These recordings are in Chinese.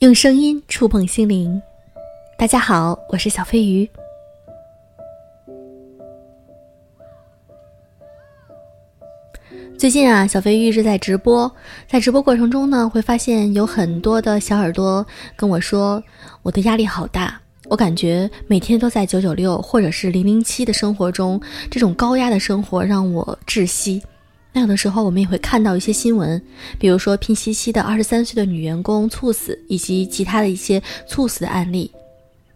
用声音触碰心灵。大家好，我是小飞鱼。最近啊，小飞鱼一直在直播，在直播过程中呢，会发现有很多的小耳朵跟我说，我的压力好大，我感觉每天都在九九六或者是零零七的生活中，这种高压的生活让我窒息。那有的时候，我们也会看到一些新闻，比如说拼夕夕的二十三岁的女员工猝死，以及其他的一些猝死的案例。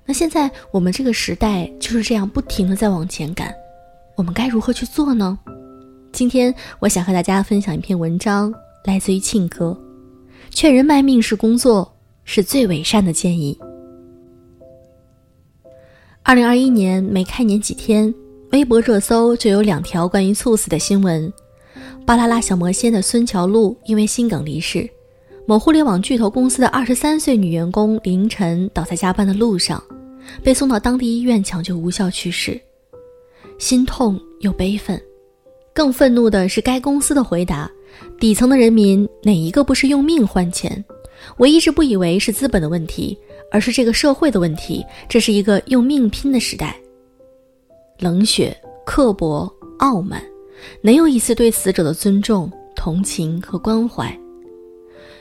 那现在我们这个时代就是这样不停的在往前赶，我们该如何去做呢？今天我想和大家分享一篇文章，来自于庆哥，劝人卖命是工作，是最伪善的建议。二零二一年没开年几天，微博热搜就有两条关于猝死的新闻。巴啦啦小魔仙的孙乔璐因为心梗离世，某互联网巨头公司的二十三岁女员工凌晨倒在加班的路上，被送到当地医院抢救无效去世，心痛又悲愤。更愤怒的是该公司的回答：底层的人民哪一个不是用命换钱？我一直不以为是资本的问题，而是这个社会的问题。这是一个用命拼的时代，冷血、刻薄、傲慢。能有一次对死者的尊重、同情和关怀。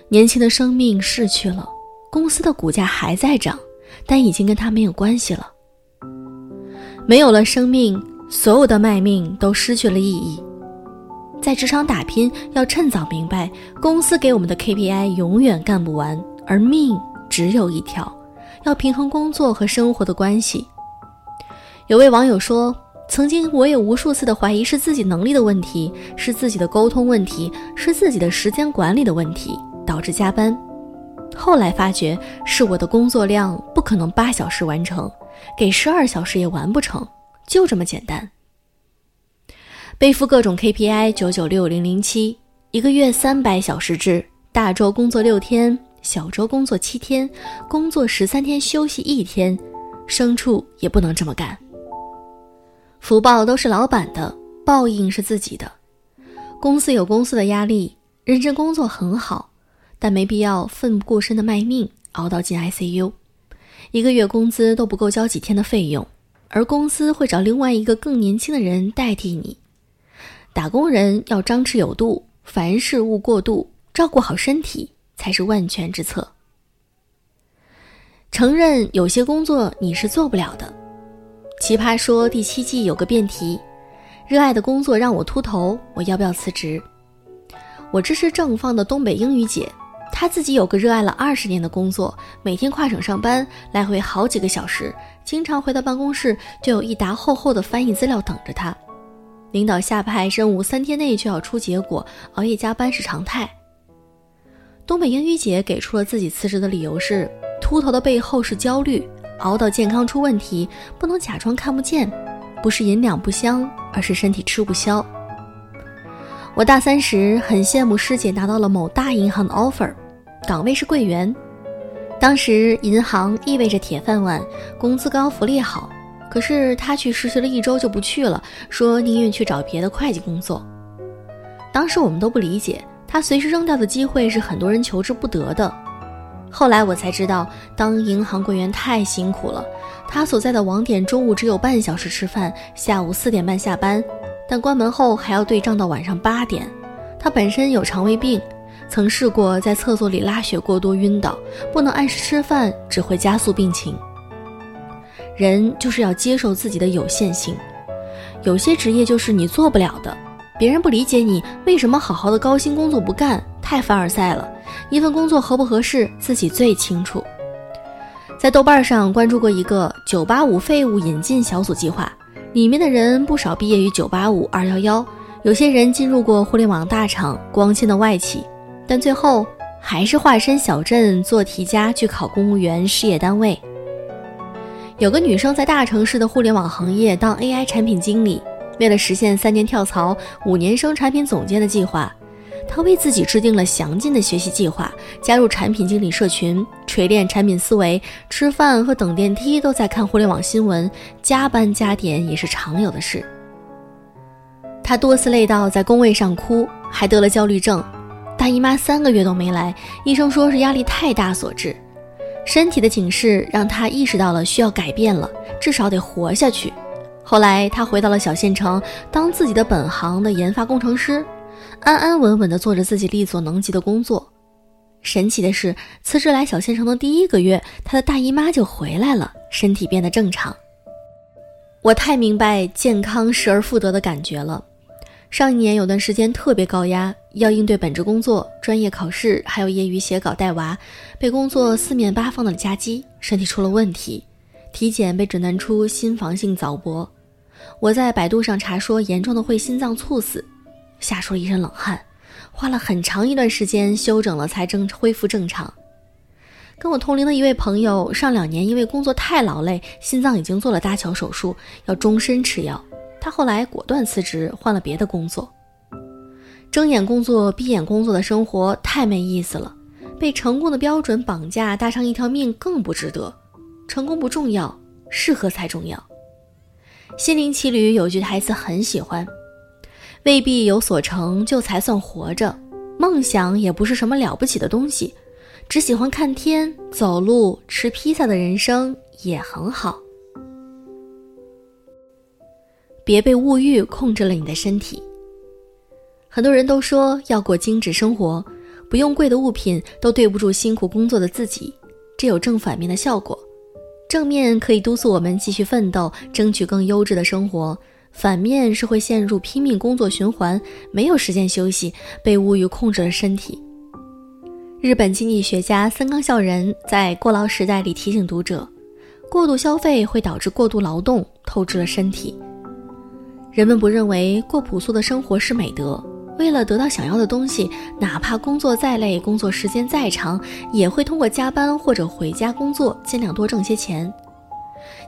年轻的生命逝去了，公司的股价还在涨，但已经跟他没有关系了。没有了生命，所有的卖命都失去了意义。在职场打拼，要趁早明白，公司给我们的 KPI 永远干不完，而命只有一条，要平衡工作和生活的关系。有位网友说。曾经，我也无数次的怀疑是自己能力的问题，是自己的沟通问题，是自己的时间管理的问题导致加班。后来发觉是我的工作量不可能八小时完成，给十二小时也完不成，就这么简单。背负各种 KPI，九九六零零七，一个月三百小时制，大周工作六天，小周工作七天，工作十三天休息一天，牲畜也不能这么干。福报都是老板的，报应是自己的。公司有公司的压力，认真工作很好，但没必要奋不顾身的卖命，熬到进 ICU。一个月工资都不够交几天的费用，而公司会找另外一个更年轻的人代替你。打工人要张弛有度，凡事勿过度，照顾好身体才是万全之策。承认有些工作你是做不了的。奇葩说第七季有个辩题：热爱的工作让我秃头，我要不要辞职？我支持正方的东北英语姐，她自己有个热爱了二十年的工作，每天跨省上班，来回好几个小时，经常回到办公室就有一沓厚厚的翻译资料等着她。领导下派任务三天内就要出结果，熬夜加班是常态。东北英语姐给出了自己辞职的理由是：秃头的背后是焦虑。熬到健康出问题，不能假装看不见，不是银两不香，而是身体吃不消。我大三时很羡慕师姐拿到了某大银行的 offer，岗位是柜员。当时银行意味着铁饭碗，工资高，福利好。可是他去实习了一周就不去了，说宁愿去找别的会计工作。当时我们都不理解，他随时扔掉的机会是很多人求之不得的。后来我才知道，当银行柜员太辛苦了。他所在的网点中午只有半小时吃饭，下午四点半下班，但关门后还要对账到晚上八点。他本身有肠胃病，曾试过在厕所里拉血过多晕倒，不能按时吃饭，只会加速病情。人就是要接受自己的有限性，有些职业就是你做不了的，别人不理解你为什么好好的高薪工作不干，太凡尔赛了。一份工作合不合适，自己最清楚。在豆瓣上关注过一个“九八五废物引进小组计划”，里面的人不少毕业于九八五、二幺幺，有些人进入过互联网大厂、光鲜的外企，但最后还是化身小镇做题家去考公务员事业单位。有个女生在大城市的互联网行业当 AI 产品经理，为了实现三年跳槽、五年升产品总监的计划。他为自己制定了详尽的学习计划，加入产品经理社群，锤炼产品思维。吃饭和等电梯都在看互联网新闻，加班加点也是常有的事。他多次累到在工位上哭，还得了焦虑症。大姨妈三个月都没来，医生说是压力太大所致。身体的警示让他意识到了需要改变了，至少得活下去。后来他回到了小县城，当自己的本行的研发工程师，安安稳稳地做着自己力所能及的工作。神奇的是，辞职来小县城的第一个月，她的大姨妈就回来了，身体变得正常。我太明白健康失而复得的感觉了。上一年有段时间特别高压，要应对本职工作、专业考试，还有业余写稿带娃，被工作四面八方的夹击，身体出了问题，体检被诊断出心房性早搏。我在百度上查说严重的会心脏猝死，吓出了一身冷汗。花了很长一段时间休整了，才正恢复正常。跟我同龄的一位朋友，上两年因为工作太劳累，心脏已经做了搭桥手术，要终身吃药。他后来果断辞职，换了别的工作。睁眼工作、闭眼工作的生活太没意思了，被成功的标准绑架，搭上一条命更不值得。成功不重要，适合才重要。心灵奇旅有句台词很喜欢。未必有所成就才算活着，梦想也不是什么了不起的东西，只喜欢看天、走路、吃披萨的人生也很好。别被物欲控制了你的身体。很多人都说要过精致生活，不用贵的物品都对不住辛苦工作的自己，这有正反面的效果。正面可以督促我们继续奋斗，争取更优质的生活。反面是会陷入拼命工作循环，没有时间休息，被物欲控制了身体。日本经济学家森冈孝人在《过劳时代》里提醒读者：过度消费会导致过度劳动，透支了身体。人们不认为过朴素的生活是美德，为了得到想要的东西，哪怕工作再累，工作时间再长，也会通过加班或者回家工作，尽量多挣些钱。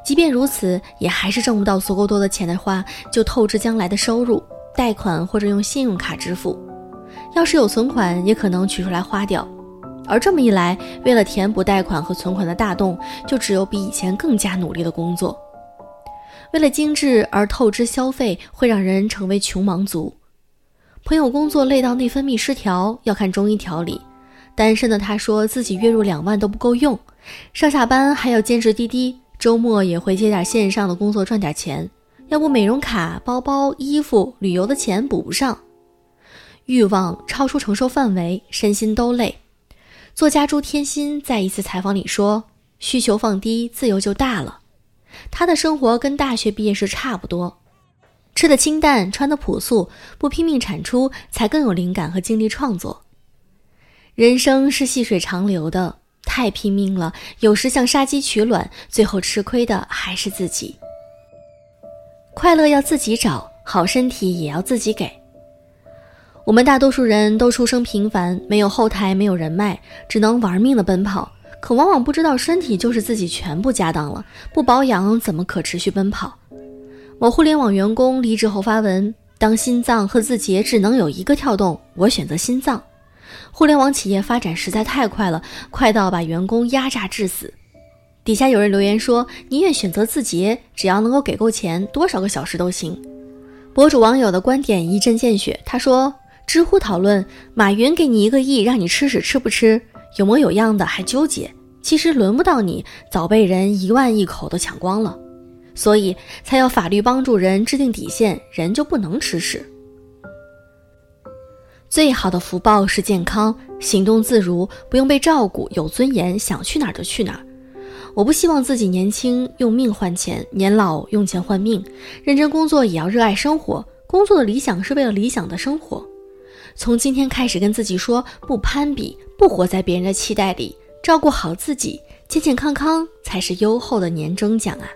即便如此，也还是挣不到足够多的钱的话，就透支将来的收入，贷款或者用信用卡支付。要是有存款，也可能取出来花掉。而这么一来，为了填补贷款和存款的大洞，就只有比以前更加努力的工作。为了精致而透支消费，会让人成为穷忙族。朋友工作累到内分泌失调，要看中医调理。单身的他说自己月入两万都不够用，上下班还要兼职滴滴。周末也会接点线上的工作赚点钱，要不美容卡、包包、衣服、旅游的钱补不上，欲望超出承受范围，身心都累。作家朱天心在一次采访里说：“需求放低，自由就大了。”他的生活跟大学毕业时差不多，吃的清淡，穿的朴素，不拼命产出，才更有灵感和精力创作。人生是细水长流的。太拼命了，有时像杀鸡取卵，最后吃亏的还是自己。快乐要自己找，好身体也要自己给。我们大多数人都出生平凡，没有后台，没有人脉，只能玩命的奔跑，可往往不知道身体就是自己全部家当了，不保养怎么可持续奔跑？某互联网员工离职后发文：当心脏和字节只能有一个跳动，我选择心脏。互联网企业发展实在太快了，快到把员工压榨致死。底下有人留言说：“宁愿选择字节，只要能够给够钱，多少个小时都行。”博主网友的观点一针见血，他说：“知乎讨论，马云给你一个亿，让你吃屎吃不吃？有模有样的还纠结？其实轮不到你，早被人一万亿口都抢光了，所以才要法律帮助人制定底线，人就不能吃屎。”最好的福报是健康，行动自如，不用被照顾，有尊严，想去哪儿就去哪儿。我不希望自己年轻用命换钱，年老用钱换命。认真工作也要热爱生活，工作的理想是为了理想的生活。从今天开始跟自己说，不攀比，不活在别人的期待里，照顾好自己，健健康康才是优厚的年终奖啊！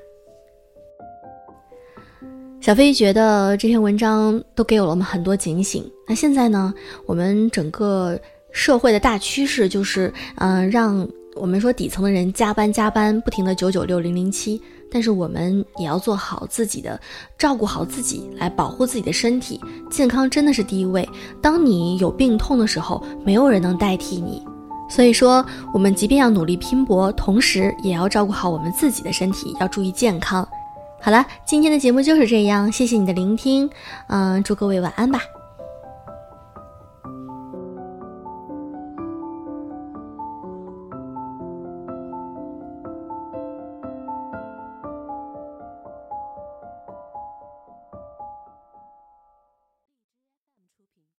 小飞觉得这篇文章都给了我们很多警醒。那现在呢？我们整个社会的大趋势就是，嗯，让我们说底层的人加班加班，不停的九九六零零七。但是我们也要做好自己的，照顾好自己，来保护自己的身体健康，真的是第一位。当你有病痛的时候，没有人能代替你。所以说，我们即便要努力拼搏，同时也要照顾好我们自己的身体，要注意健康。好了，今天的节目就是这样，谢谢你的聆听，嗯，祝各位晚安吧。